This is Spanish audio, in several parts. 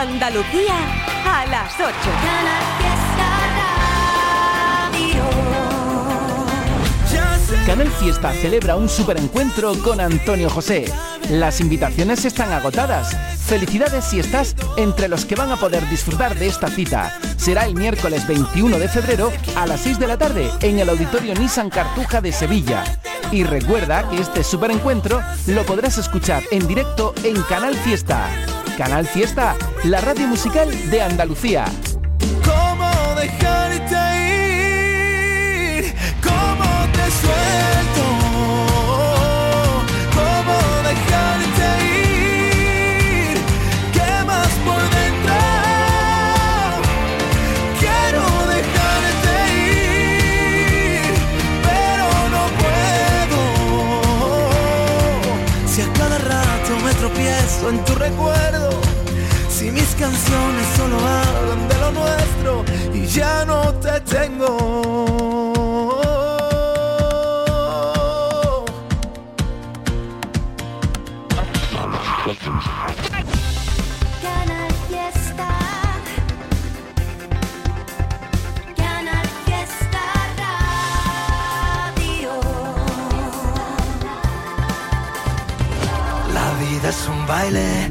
Andalucía a las 8. Canal Fiesta celebra un superencuentro con Antonio José. Las invitaciones están agotadas. Felicidades si estás entre los que van a poder disfrutar de esta cita. Será el miércoles 21 de febrero a las 6 de la tarde en el Auditorio Nissan Cartuja de Sevilla. Y recuerda que este superencuentro lo podrás escuchar en directo en Canal Fiesta. Canal Fiesta, la radio musical de Andalucía. ¿Cómo dejarte ir? ¿Cómo te suelto? ¿Cómo dejarte ir? ¿Qué más por dentro? Quiero dejarte ir, pero no puedo. Si a cada rato me tropiezo en tu recuerdo, si mis canciones solo hablan de lo nuestro y ya no te tengo. Canal Fiesta. Canal Fiesta Radio. La vida es un baile,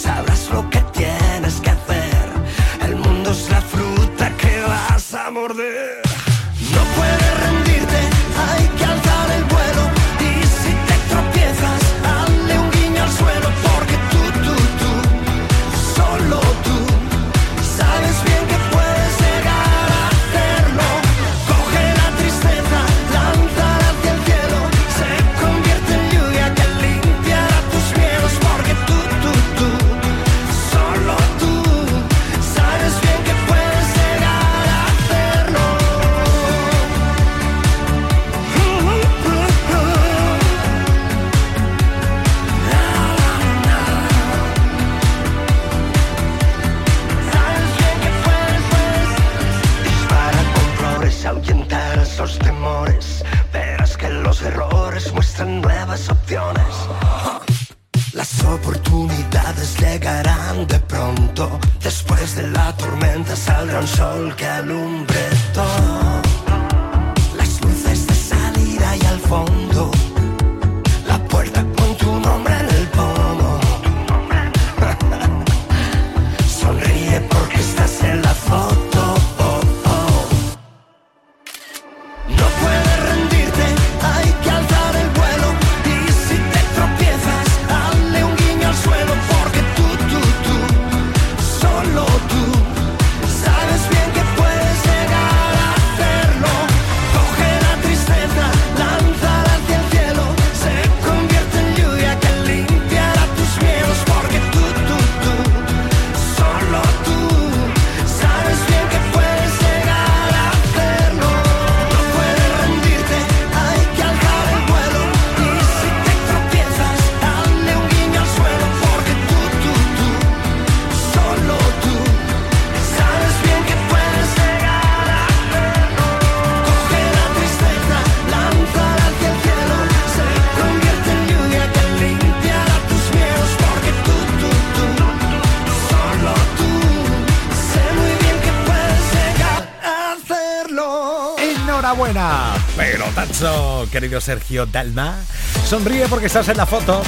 querido Sergio Dalma. Sonríe porque estás en la foto.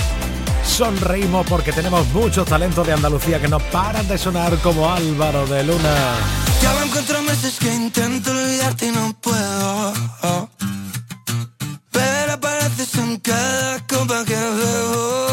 Sonreímos porque tenemos muchos talentos de Andalucía que no paran de sonar como Álvaro de Luna. Ya van cuatro meses que intento olvidarte y no puedo. Pero apareces en cada copa que bebo.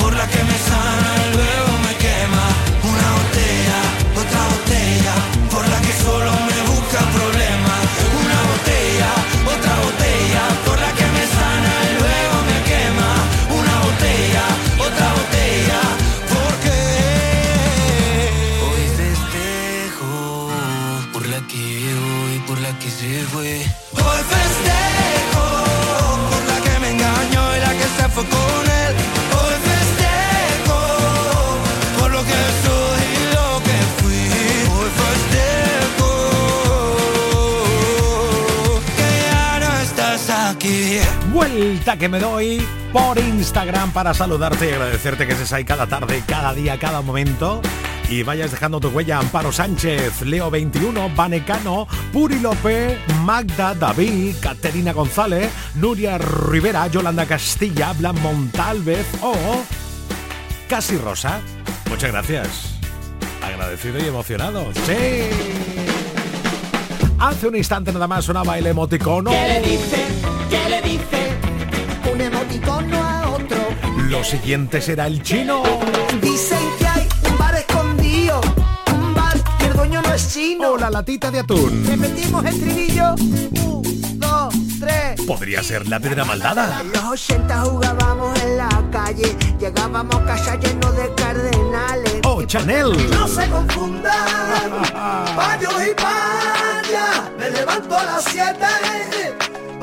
por la que Vuelta que me doy por Instagram para saludarte y agradecerte que estés ahí cada tarde, cada día, cada momento. Y vayas dejando tu huella Amparo Sánchez, Leo 21, Vanecano, Puri López, Magda David, Caterina González, Nuria Rivera, Yolanda Castilla, Blan Montalvez o Casi Rosa. Muchas gracias. Agradecido y emocionado. Sí. Hace un instante nada más sonaba el emoticono. ¿Qué le dice? ¿Qué le dice? Un emoticono a otro. Lo siguiente será el chino. Dicen que hay un bar escondido. Un bar que el dueño no es chino. O la latita de atún. Repetimos el trinillo. Un, dos, tres. Podría ser la piedra maldada. En los 80 jugábamos en la calle. Llegábamos a casa lleno de cardenales. O Chanel. No se confundan, payos y payas. Me levanto a las 7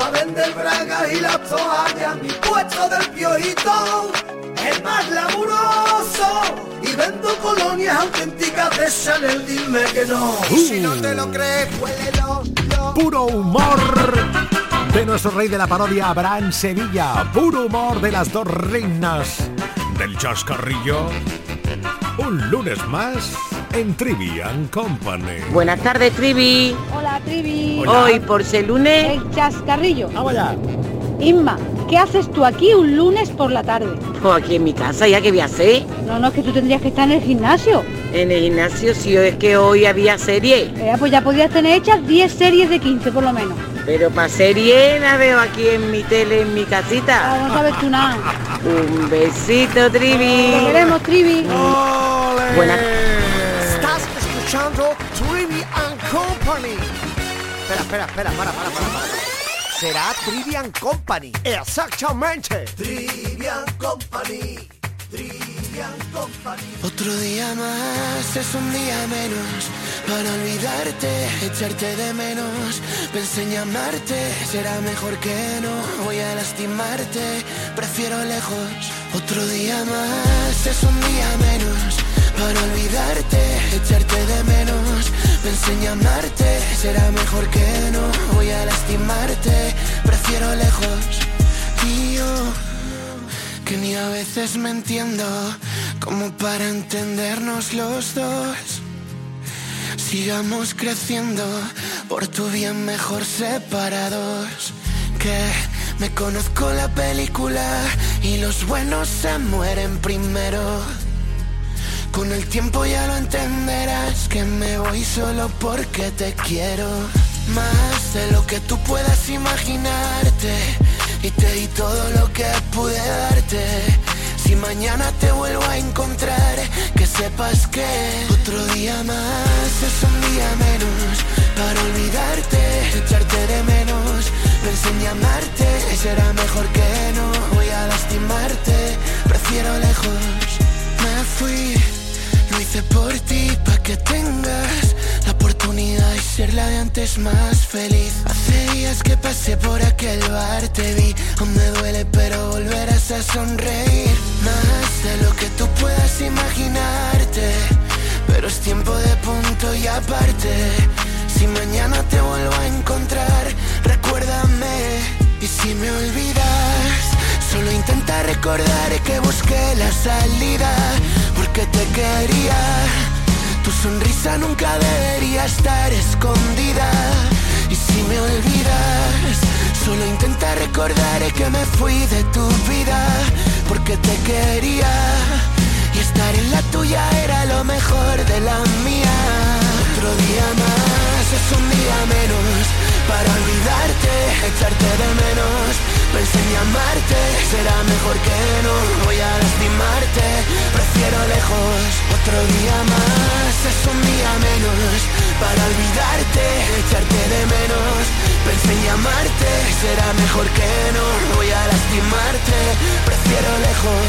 pa' vender bragas y las toallas. Mi puesto del piojito es más laburoso. Y vendo colonias auténticas de Chanel, dime que no. Uh. Si no te lo crees, huélelo. lo. Puro humor de nuestro rey de la parodia, Abraham Sevilla. Puro humor de las dos reinas del chascarrillo. Un lunes más en Trivian Company. Buenas tardes, Trivi. Hola, Trivi. Hola. Hoy, por ser lunes, El chascarrillo. Vamos allá. Inma, ¿qué haces tú aquí un lunes por la tarde? pues aquí en mi casa, ya que voy a hacer. No, no, es que tú tendrías que estar en el gimnasio. En el gimnasio, si es que hoy había serie. Eh, pues ya podrías tener hechas 10 series de 15 por lo menos. Pero para serie la veo aquí en mi tele, en mi Ah, casita. no sabes tú nada. Un besito, Te Trivi. queremos, Trivi. Buenas. Escuchando Trivi and Company. Espera, espera, espera, para, para, para, para. Será Trivian Company. Exactamente. Trivian Company. Trivian Company. Otro día más es un día menos para olvidarte, echarte de menos. Pensé en llamarte, será mejor que no. Voy a lastimarte, prefiero lejos. Otro día más es un día menos para olvidarte, echarte de menos. Pensé en llamarte, será mejor que no. Voy a lastimarte, prefiero lejos. Y yo que ni a veces me entiendo como para entendernos los dos. Sigamos creciendo, por tu bien mejor separados. Que me conozco la película y los buenos se mueren primero. Con el tiempo ya lo entenderás que me voy solo porque te quiero. Más de lo que tú puedas imaginarte. Y te di todo lo que pude darte. Si mañana te vuelvo a encontrar, que sepas que otro día más es un día menos para olvidarte, echarte de menos. Pensé en llamarte, será mejor que no voy a lastimarte. Prefiero lejos, me fui. Hice por ti, pa' que tengas la oportunidad de ser la de antes más feliz. Hace días que pasé por aquel bar, te vi, aún me duele, pero volverás a sonreír. Más de lo que tú puedas imaginarte, pero es tiempo de punto y aparte. Si mañana te vuelvo a encontrar, recuérdame. Y si me olvidas, solo intenta recordar que busqué la salida, porque te quería. Tu sonrisa nunca debería estar escondida. Y si me olvidas, solo intenta recordar que me fui de tu vida, porque te quería. Y estar en la tuya era lo mejor de la mía. Otro día más es un día menos para olvidarte, echarte de menos. Pensé en llamarte, será mejor que no voy a lastimarte. Prefiero lejos, otro día más es un día menos para olvidarte, echarte de menos. Pensé en llamarte, será mejor que no voy a lastimarte. Prefiero lejos,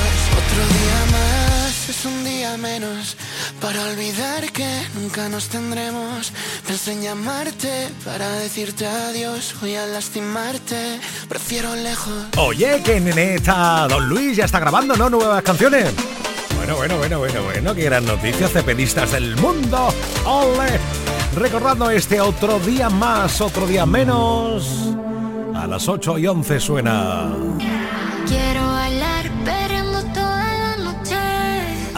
otro día más es un día menos para olvidar que nunca nos tendremos. Pensé en llamarte para decirte adiós. Voy a lastimarte, prefiero lejos. Oye, que neta, Don Luis ya está grabando, ¿no? Nuevas canciones. Bueno, bueno, bueno, bueno, bueno, qué gran noticia, cepedistas del mundo. ¡Ole! Recordando este otro día más, otro día menos. A las 8 y 11 suena. Quiero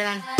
perdón.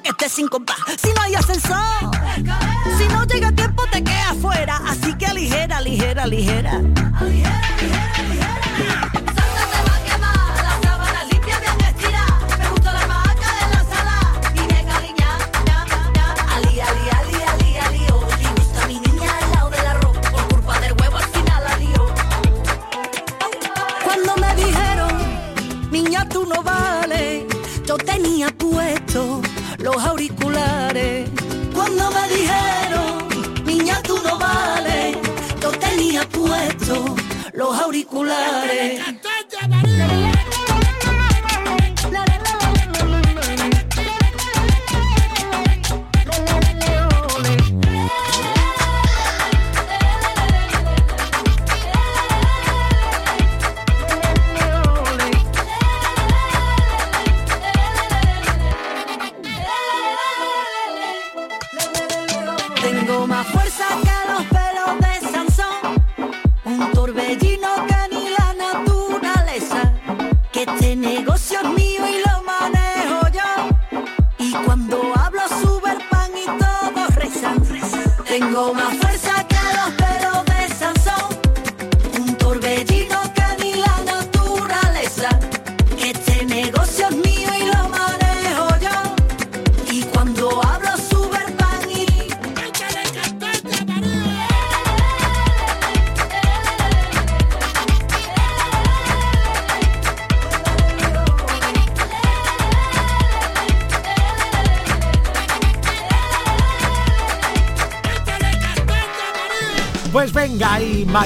Que esté sin compás.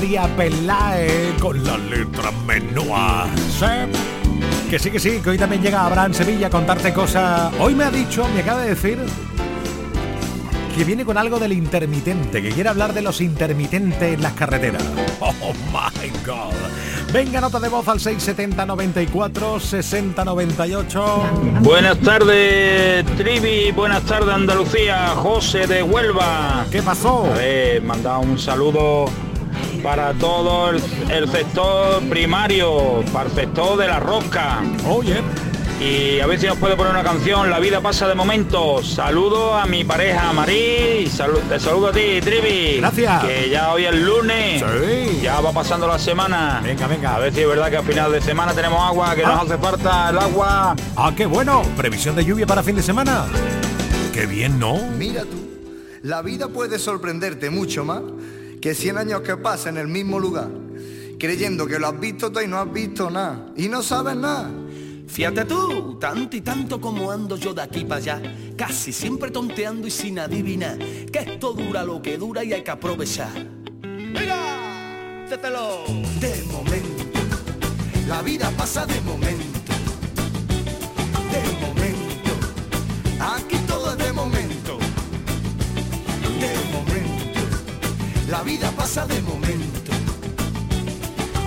María Pelae con la letra menúa. Que sí, que sí, que hoy también llega Abraham Sevilla a contarte cosas. Hoy me ha dicho, me acaba de decir que viene con algo del intermitente, que quiere hablar de los intermitentes en las carreteras. Oh my god. Venga, nota de voz al 670 94 60 98. Buenas tardes, Trivi. Buenas tardes, Andalucía. José de Huelva. ¿Qué pasó? A ver, mandado un saludo para todo el, sector primario, para el sector de la rosca. Oye. Y a ver si nos puede poner una canción, La vida pasa de momento. Saludo a mi pareja Marí, te saludo a ti, Trivi. Gracias. Que ya hoy es lunes. Sí. Ya va pasando la semana. Venga, venga. A ver si es verdad que a final de semana tenemos agua, que nos ah. hace falta el agua. Ah, qué bueno. Previsión de lluvia para fin de semana. Qué bien, ¿no? Mira tú, la vida puede sorprenderte mucho más que 100 años que pasa en el mismo lugar, creyendo que lo has visto todo y no has visto nada, y no sabes nada. Fíjate tú, tanto y tanto como ando yo de aquí para allá, casi siempre tonteando y sin adivinar, que esto dura lo que dura y hay que aprovechar. ¡Mira! ¡Cételo! De momento, la vida pasa de momento. De momento, aquí vida pasa de momento,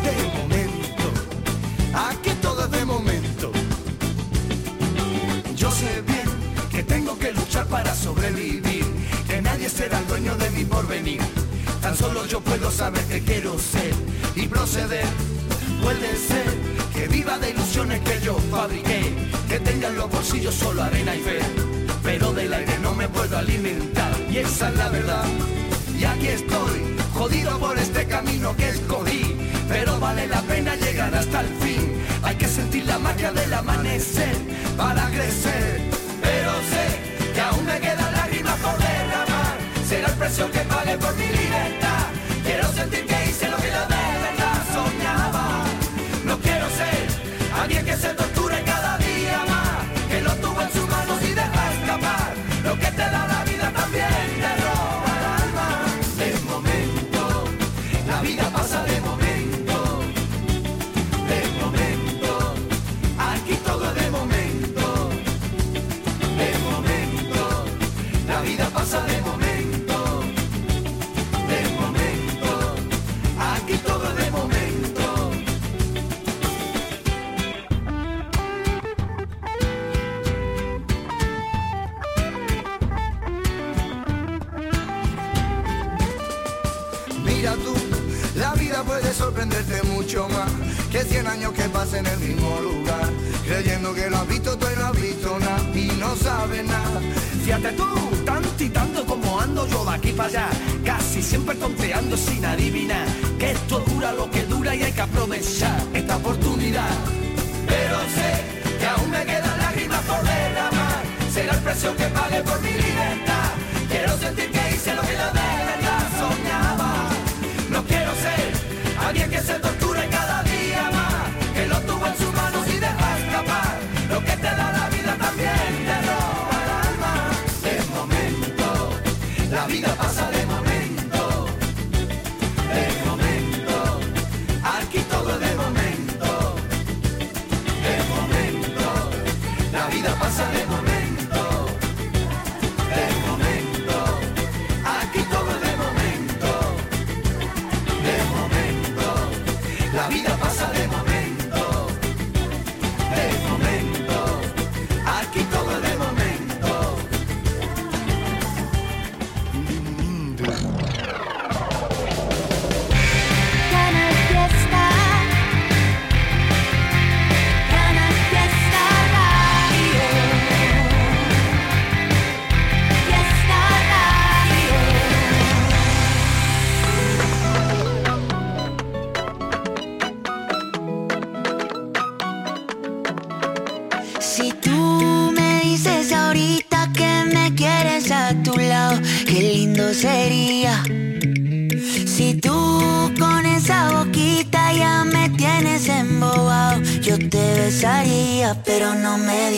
de momento, aquí todo es de momento. Yo sé bien que tengo que luchar para sobrevivir, que nadie será el dueño de mi porvenir. Tan solo yo puedo saber que quiero ser y proceder. Puede ser que viva de ilusiones que yo fabriqué, que tenga en los bolsillos solo arena y fe, pero del aire no me puedo alimentar y esa es la verdad y aquí estoy, jodido por este camino que escogí, pero vale la pena llegar hasta el fin. Hay que sentir la magia del amanecer para crecer, pero sé que aún me quedan lágrimas por derramar. Será el precio que pague por mi libertad. Aquí para allá, casi siempre tonteando sin adivinar que esto dura lo que dura y hay que aprovechar esta oportunidad. Pero sé que aún me quedan lágrimas por derramar, será el precio que pague por mi.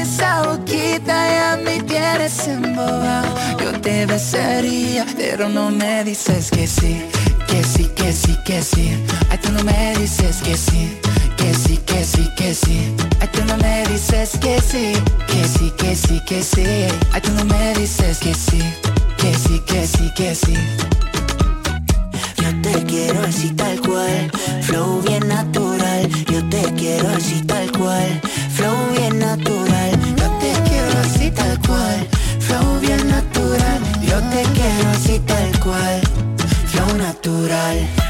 esa boquita ya me tienes embobado, yo te besaría, pero no me dices que sí, que sí, que sí, que sí. Ay, tú no me dices que sí, que sí, que sí, que sí. Ay, tú no me dices que sí, que sí, que sí, que sí. Ay, tú no me dices que sí, que sí, que sí, que sí. Yo te quiero así tal cual, flow bien natural. Yo te quiero así tal cual, flow bien natural. Te quiero así tal cual, flow natural.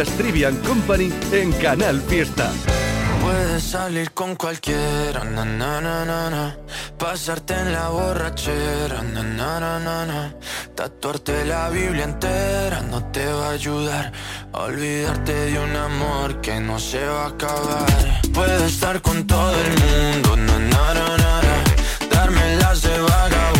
Escuchas Trivian Company en Canal Fiesta. Puedes salir con cualquiera, na, na, na, pasarte en la borrachera, tatuarte la Biblia entera no te va a ayudar. Olvidarte de un amor que no se va a acabar. Puedes estar con todo el mundo, darme las de vagabundo,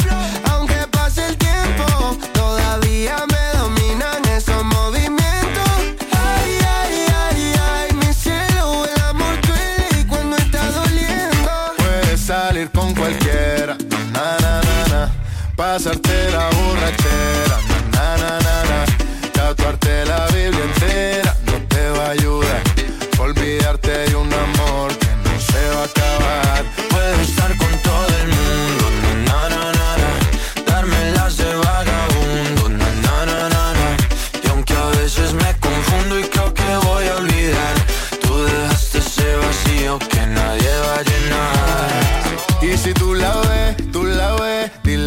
Pasarte la borrachera,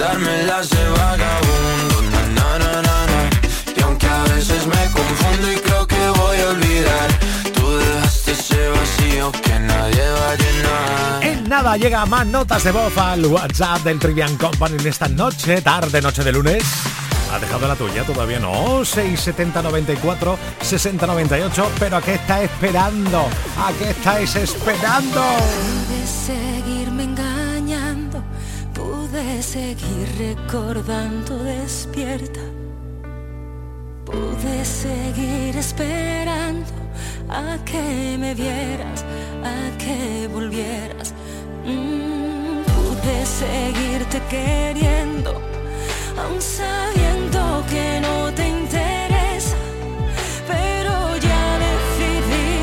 na. Darme las de vagabundo, na na na na na. Y aunque a veces me confundo y creo que voy a olvidar, tú dejaste ese vacío que nadie va a llenar. En nada llega más notas de voz al WhatsApp del Trivian Company en esta noche, tarde, noche de lunes. ¿Ha dejado la tuya? Todavía no. 670 94 60 98. Pero ¿a qué está esperando? ¿A qué estáis esperando? Seguirme engañando, seguir recordando despierta. Pude seguir esperando a que me vieras, a que volvieras. Mm, pude seguirte queriendo, aun sabiendo que no te interesa. Pero ya decidí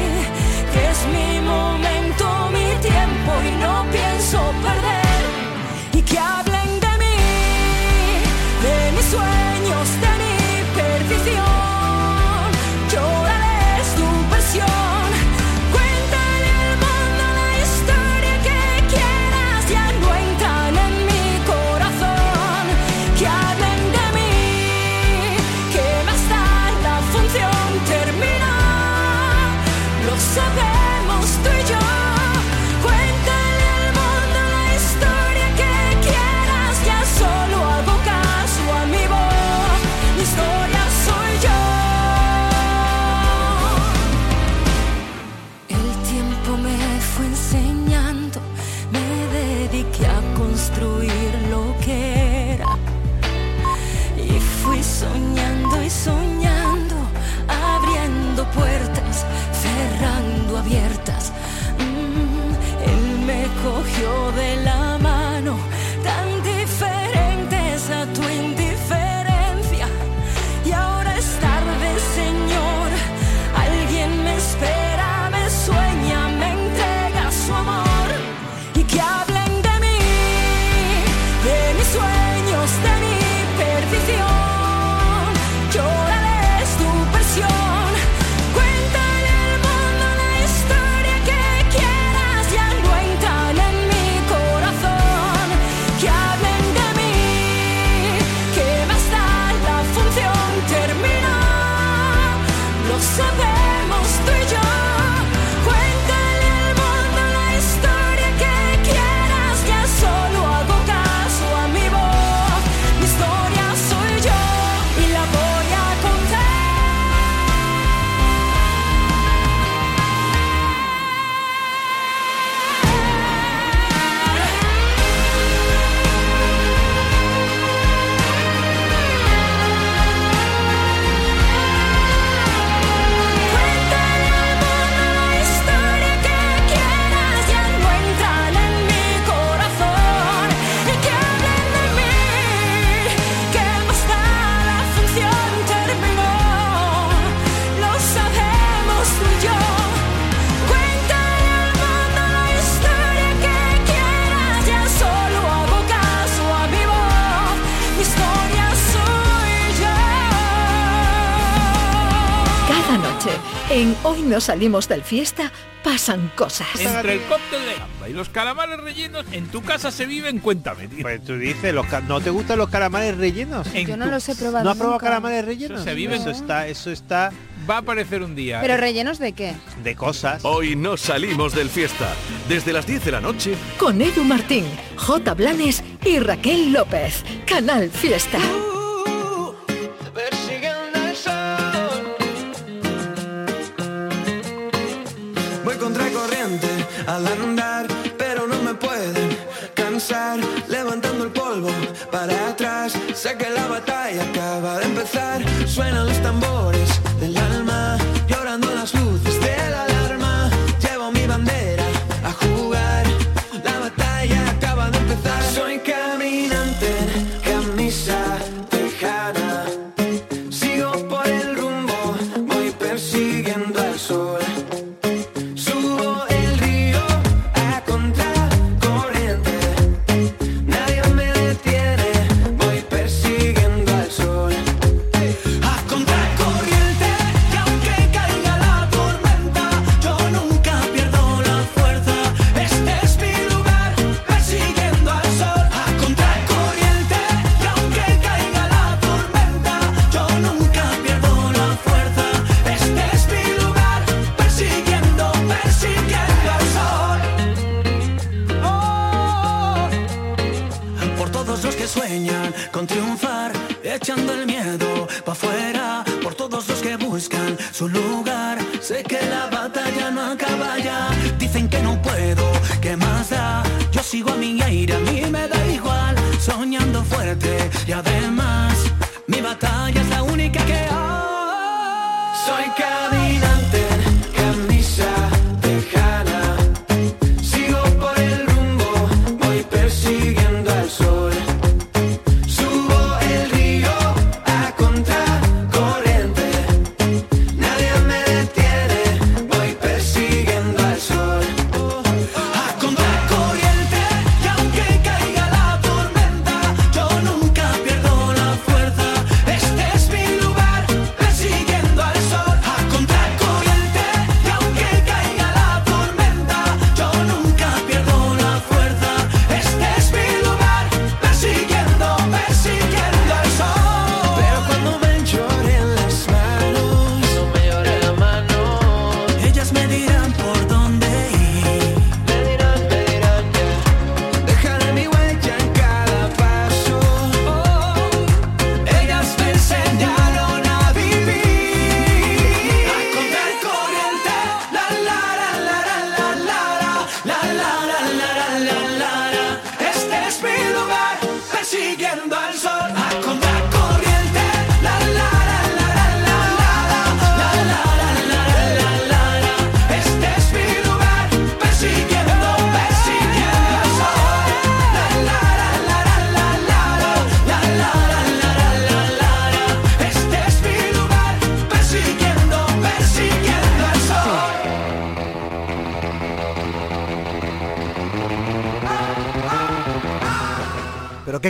que es mi momento, mi tiempo y no pienso perder. No salimos del fiesta pasan cosas. Entre el cóctel de gamba y los calamares rellenos, en tu casa se viven, cuéntame. tío. Pues tú dices, los ¿no te gustan los calamares rellenos? En Yo no tu- los he probado ¿No has probado nunca. calamares rellenos? Eso se vive. Eso está, eso está Va a aparecer un día. ¿Pero rellenos de qué? de cosas. Hoy no salimos del fiesta. Desde las 10 de la noche Con Edu Martín, J. Blanes y Raquel López. Canal Fiesta.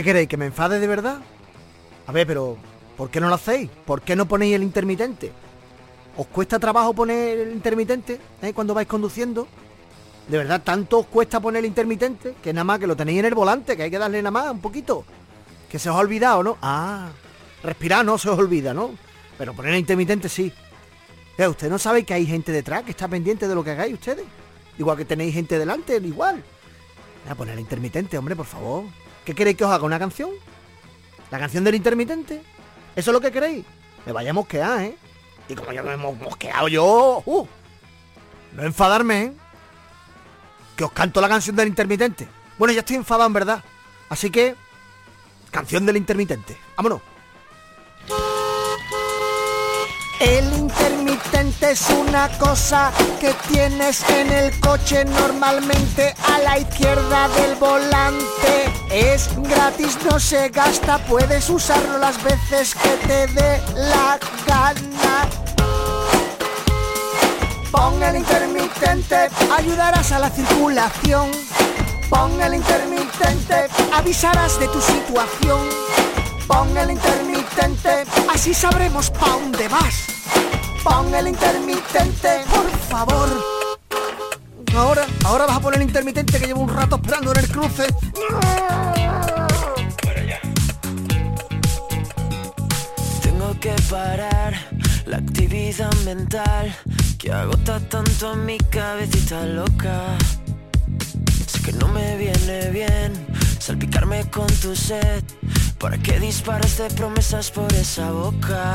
Queréis? ¿Que me enfade de verdad? A ver, pero ¿por qué no lo hacéis? ¿Por qué no ponéis el intermitente? ¿Os cuesta trabajo poner el intermitente eh, cuando vais conduciendo? De verdad, tanto os cuesta poner el intermitente que nada más que lo tenéis en el volante, que hay que darle nada más un poquito. Que se os ha olvidado, ¿no? Ah, respirar no se os olvida, ¿no? Pero poner el intermitente sí. Eh, ¿Usted no sabe que hay gente detrás que está pendiente de lo que hagáis ustedes? Igual que tenéis gente delante, igual. A poner el intermitente, hombre, por favor. ¿Qué queréis que os haga? ¿Una canción? ¿La canción del intermitente? ¿Eso es lo que queréis? Me vaya a mosquear, ¿eh? Y como ya me hemos mosqueado yo... ¡uh! No enfadarme, ¿eh? Que os canto la canción del intermitente. Bueno, ya estoy enfadado, en verdad. Así que... Canción del intermitente. Vámonos. El es una cosa que tienes en el coche normalmente a la izquierda del volante. Es gratis, no se gasta, puedes usarlo las veces que te dé la gana. Pon el intermitente, ayudarás a la circulación. Pon el intermitente, avisarás de tu situación. Pon el intermitente, así sabremos pa' dónde vas. Pon el intermitente, por favor. Ahora, ahora vas a poner el intermitente que llevo un rato esperando en el cruce. Tengo que parar la actividad mental que agota tanto a mi cabecita loca. Sé que no me viene bien salpicarme con tu sed. ¿Para qué disparas de promesas por esa boca?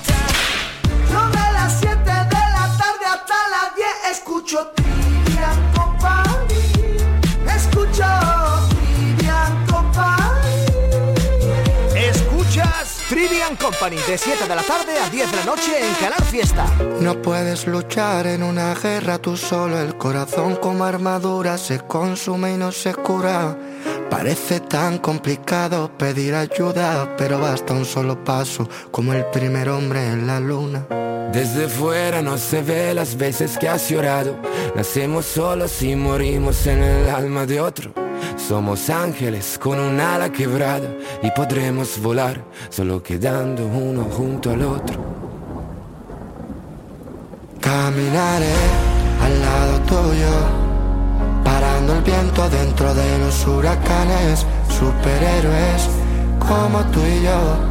Escucho Trivian Company. Escucho Trivian Company. Escuchas Trivian Company de 7 de la tarde a 10 de la noche en Canal Fiesta. No puedes luchar en una guerra tú solo, el corazón como armadura se consume y no se cura. Parece tan complicado pedir ayuda, pero basta un solo paso, como el primer hombre en la luna. Desde fuera no se ve las veces que has llorado. Nacemos solos y morimos en el alma de otro. Somos ángeles con un ala quebrada y podremos volar solo quedando uno junto al otro. Caminaré al lado tuyo, parando el viento dentro de los huracanes, superhéroes como tú y yo.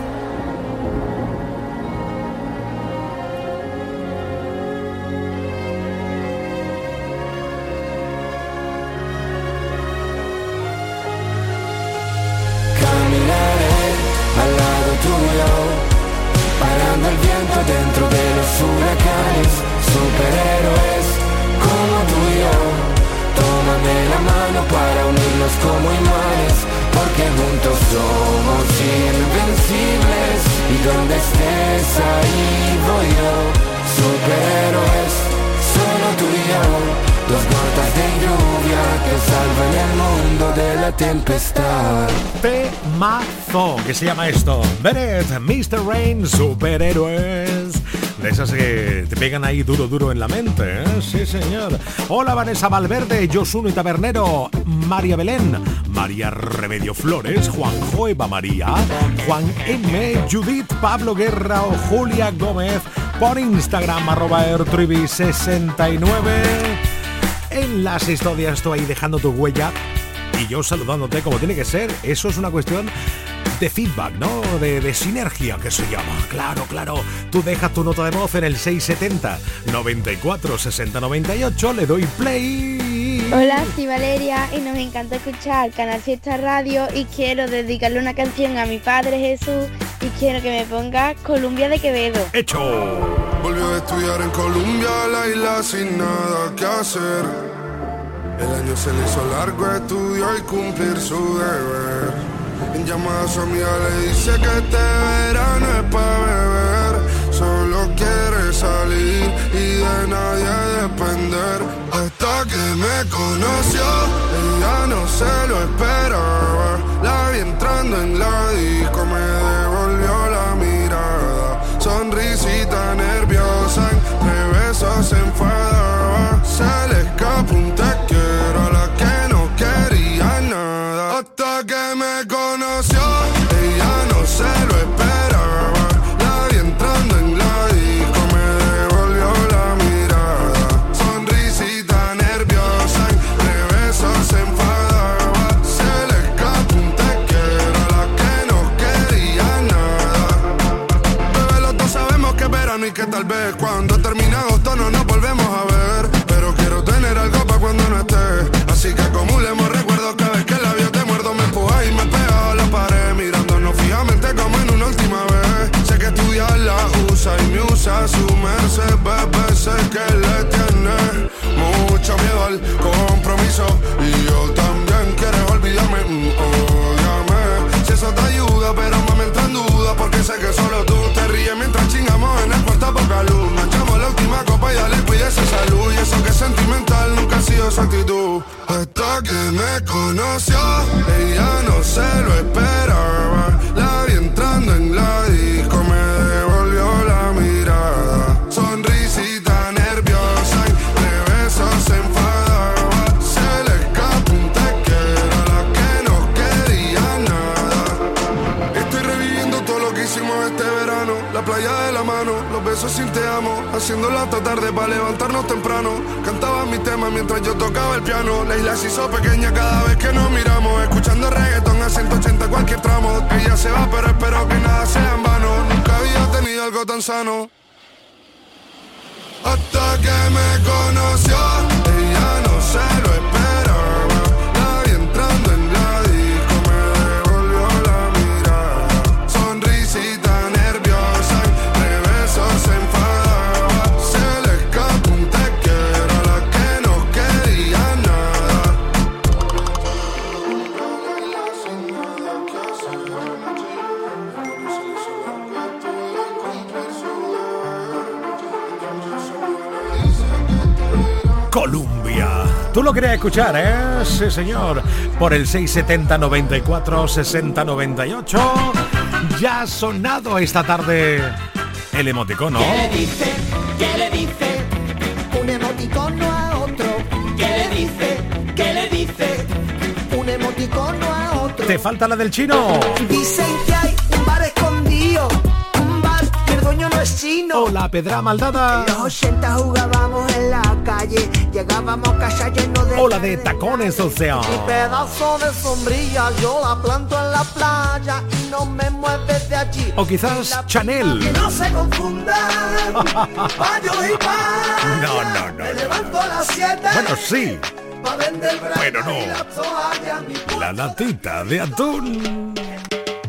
Superhéroes como tú y yo. Tómame la mano para unirnos como imanes, porque juntos somos invencibles. Y donde estés ahí voy yo, superhéroes, solo tú y yo. Dos gotas de lluvia que salvan el mundo de la tempestad. Temazo, que se llama esto. Bennett, Mr. Rain, superhéroes. Esas que te pegan ahí duro, duro en la mente, ¿eh? Sí, señor. Hola, Vanessa Valverde, Josuno y Tabernero, María Belén, María Remedio Flores, Juanjo Eva María, Juan M, Judith, Pablo Guerra o Julia Gómez por Instagram, arroba 69 En las historias estoy ahí dejando tu huella y yo saludándote como tiene que ser. Eso es una cuestión de feedback, ¿no? De, sinergia que se llama. Claro, claro. Tú dejas tu nota de voz en el 670 94 60 98. Le doy play. Hola, soy Valeria y nos encanta escuchar Canal Fiesta Radio y quiero dedicarle una canción a mi padre Jesús y quiero que me ponga Columbia de Quevedo. ¡Hecho! Volvió a estudiar en Colombia, la isla sin nada que hacer. El año se le hizo largo, estudió y cumplir su deber. En llamada a su amiga le dice que este verano es pa' beber. Solo quiere salir y de nadie depender. Hasta que me conoció, ella no se lo esperaba. La vi entrando en la disco, me devolvió usa su bebé, sé que le tiene mucho miedo al compromiso y yo también quieres olvidarme, mm, ódiame. Si eso te ayuda, pero me entra en duda porque sé que solo tú te ríes mientras chingamos en el cuarto a poca luz. Nos echamos la última copa y ya le esa salud y eso que es sentimental nunca ha sido su actitud. Hasta que me conoció, ella no se lo esperaba. Hasta tarde para levantarnos temprano. Cantaba mi tema mientras yo tocaba el piano. La isla se hizo pequeña cada vez que nos miramos. Escuchando reggaetón a 180 cualquier tramo. Ella se va, pero espero que nada sea en vano. Nunca había tenido algo tan sano. Hasta que me conoció, ella no se Tú lo querías escuchar, ¿eh? Sí, señor. Por el 670 94 60 98. Ya ha sonado esta tarde el emoticono. ¿Qué le dice? ¿Qué le dice? Un emoticono a otro. ¿Qué le dice? ¿Qué le dice? Un emoticono a otro. ¿Te falta la del chino? Dicen es chino. Hola, Pedra Maldada. En los 80 jugábamos en la calle, llegábamos casa lleno de... Hola de tacones, o sea. Mi pedazo de sombrilla, yo la planto en la playa y no me mueves de allí. O quizás Chanel. Que no se confundan, payos y pan. No, no, no. Me levanto a las 7. Bueno, sí. Bueno, no. La latita de atún.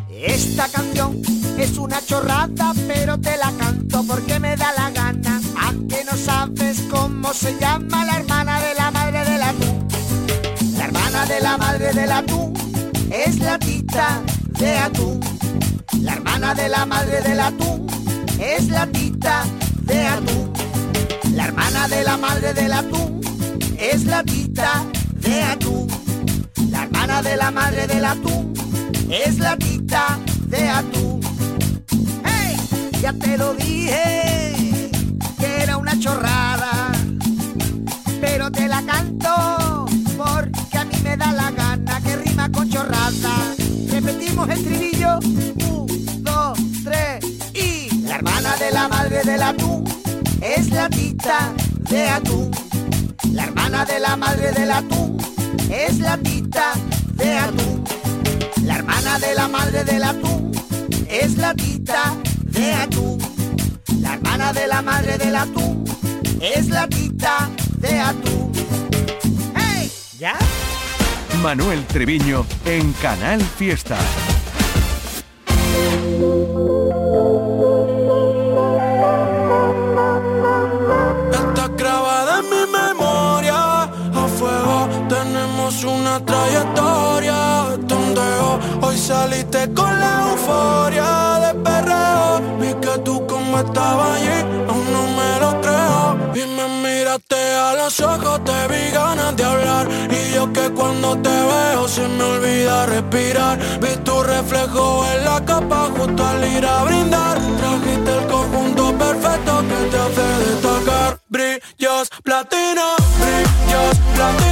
Esta canción es una chorrada, pero te la canto porque me da la gana. Aunque no sabes cómo se llama la hermana de la madre del atún. La hermana de la madre del atún es la tita de atún. La hermana de la madre del atún es la tita de atún. La hermana de la madre del atún es la tita de atún. La hermana de la madre del atún es la tita de atún. Ya te lo dije que era una chorrada, pero te la canto porque a mí me da la gana que rima con chorrada. Repetimos el trilillo, un, dos, tres y la hermana de la madre del atún es la tita de atún. La hermana de la madre del atún es la tita de atún. La hermana de la madre del atún es la tita de atún. La hermana de la madre del atún es la tita de atún. ¡Hey! ¿Ya? Manuel Treviño en Canal Fiesta. Está grabada en mi memoria. A fuego tenemos una trayectoria. Tondeo, hoy saliste con la euforia de perreo. Estaba allí, aún no me lo creo. Y me miraste a los ojos, te vi ganas de hablar. Y yo que cuando te veo se me olvida respirar. Vi tu reflejo en la capa justo al ir a brindar. Trajiste el conjunto perfecto que te hace destacar. Brillos platino, brillos platino.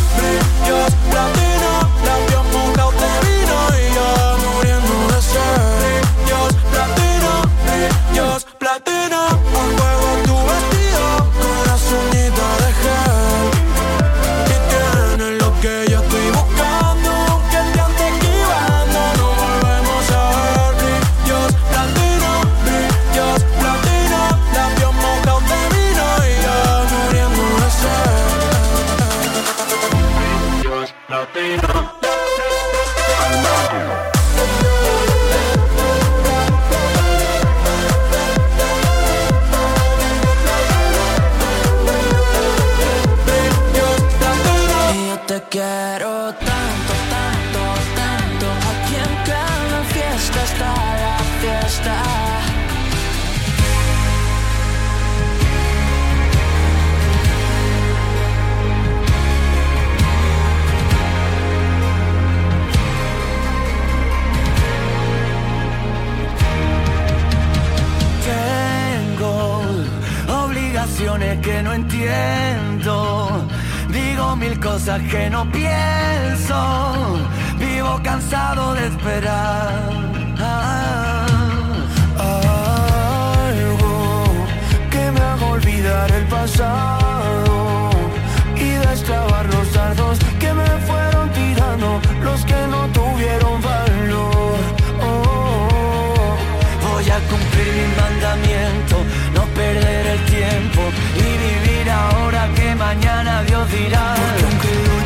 platino. Y cosas que no pienso, vivo cansado de esperar. Algo que me haga olvidar el pasado y destrabar los dardos que me fueron tirando, los que no tuvieron valor. Oh, voy a cumplir mi mandamiento, no perder el tiempo y vivir ahora que mañana Dios dirá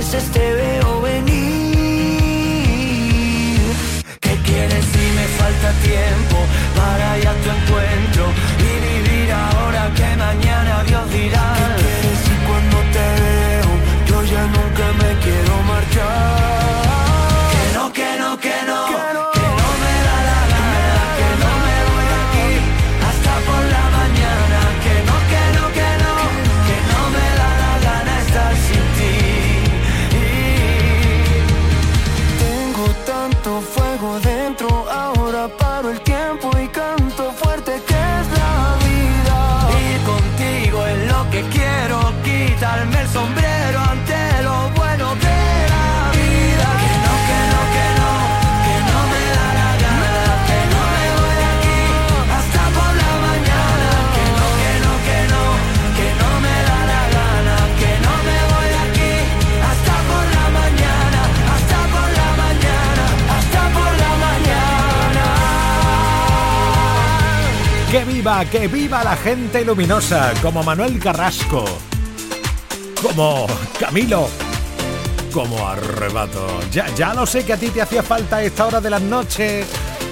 Veces te veo venir. ¿Qué quieres si me falta tiempo para ir a tu encuentro viva, que viva la gente luminosa, como Manuel Carrasco, como Camilo, como Arrebato. Ya, ya lo sé que a ti te hacía falta a esta hora de la noche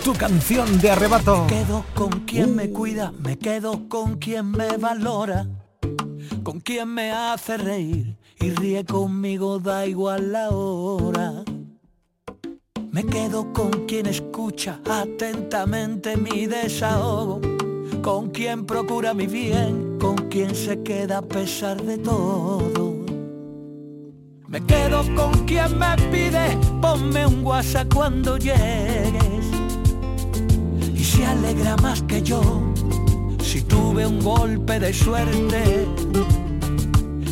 tu canción de Arrebato. Me quedo con quien me cuida, me quedo con quien me valora, con quien me hace reír y ríe conmigo, da igual la hora. Me quedo con quien escucha atentamente mi desahogo, con quien procura mi bien, con quien se queda a pesar de todo. Me quedo con quien me pide, ponme un WhatsApp cuando llegues y se alegra más que yo si tuve un golpe de suerte.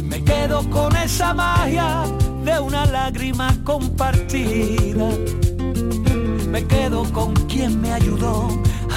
Me quedo con esa magia de una lágrima compartida. Me quedo con quien me ayudó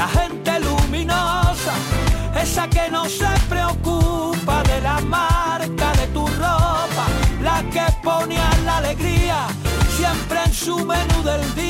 la gente luminosa, esa que no se preocupa de la marca de tu ropa, la que pone a la alegría siempre en su menú del día,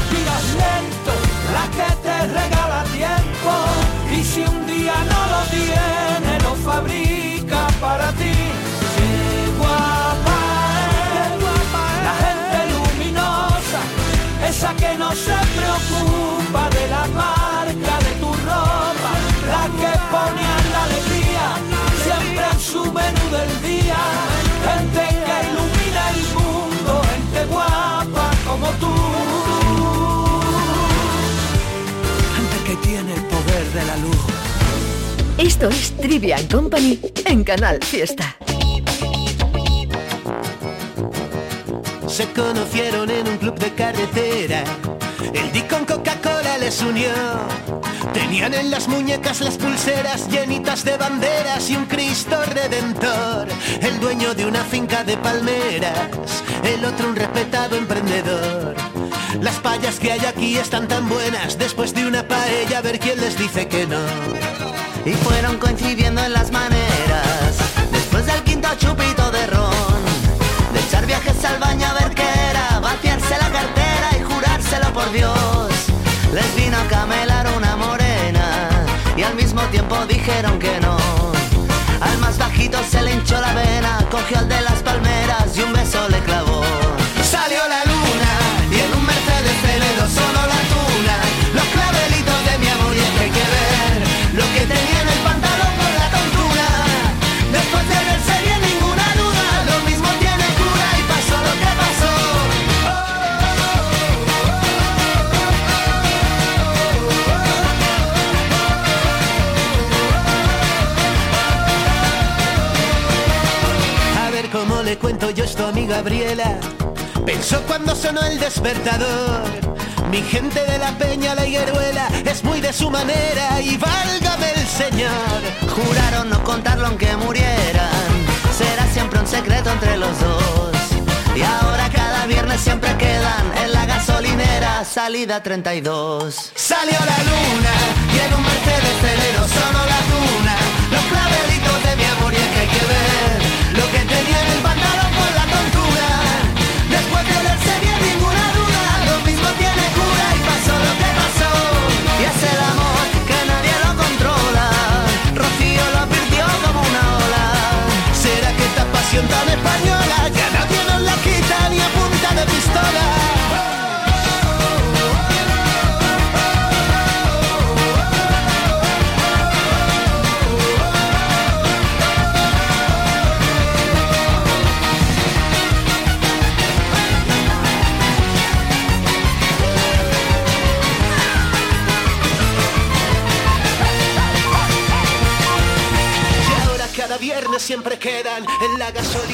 esa que no se preocupa de la marca de tu ropa, la que pone a la alegría siempre en su menú del día, gente que ilumina el mundo, gente guapa como tú. Gente que tiene el poder de la luz. Esto es Trivia Company en Canal Fiesta. Se conocieron en un club de carretera. El Dick con Coca-Cola les unió. Tenían en las muñecas las pulseras llenitas de banderas y un Cristo redentor. El dueño de una finca de palmeras, el otro un respetado emprendedor. Las payas que hay aquí están tan buenas, después de una paella a ver quién les dice que no. Y fueron coincidiendo en las maneras, después del quinto chupito de ron, viajes al baño a ver qué era, vaciarse la cartera y jurárselo por Dios. Les vino a camelar una morena y al mismo tiempo dijeron que no. Al más bajito se le hinchó la vena, cogió al de las cuento yo esto a mi Gabriela. Pensó cuando sonó el despertador. Mi gente de la peña, la higueruela, es muy de su manera y válgame el Señor. Juraron no contarlo aunque murieran. Será siempre un secreto entre los dos. Y ahora cada viernes siempre quedan en la gasolinera, salida 32. Salió la luna y en un Mercedes Celero sonó la tuna. Los clavelitos de mi amor y es que hay que ver lo que tenía en el que esta viernes siempre quedan en la gasolina.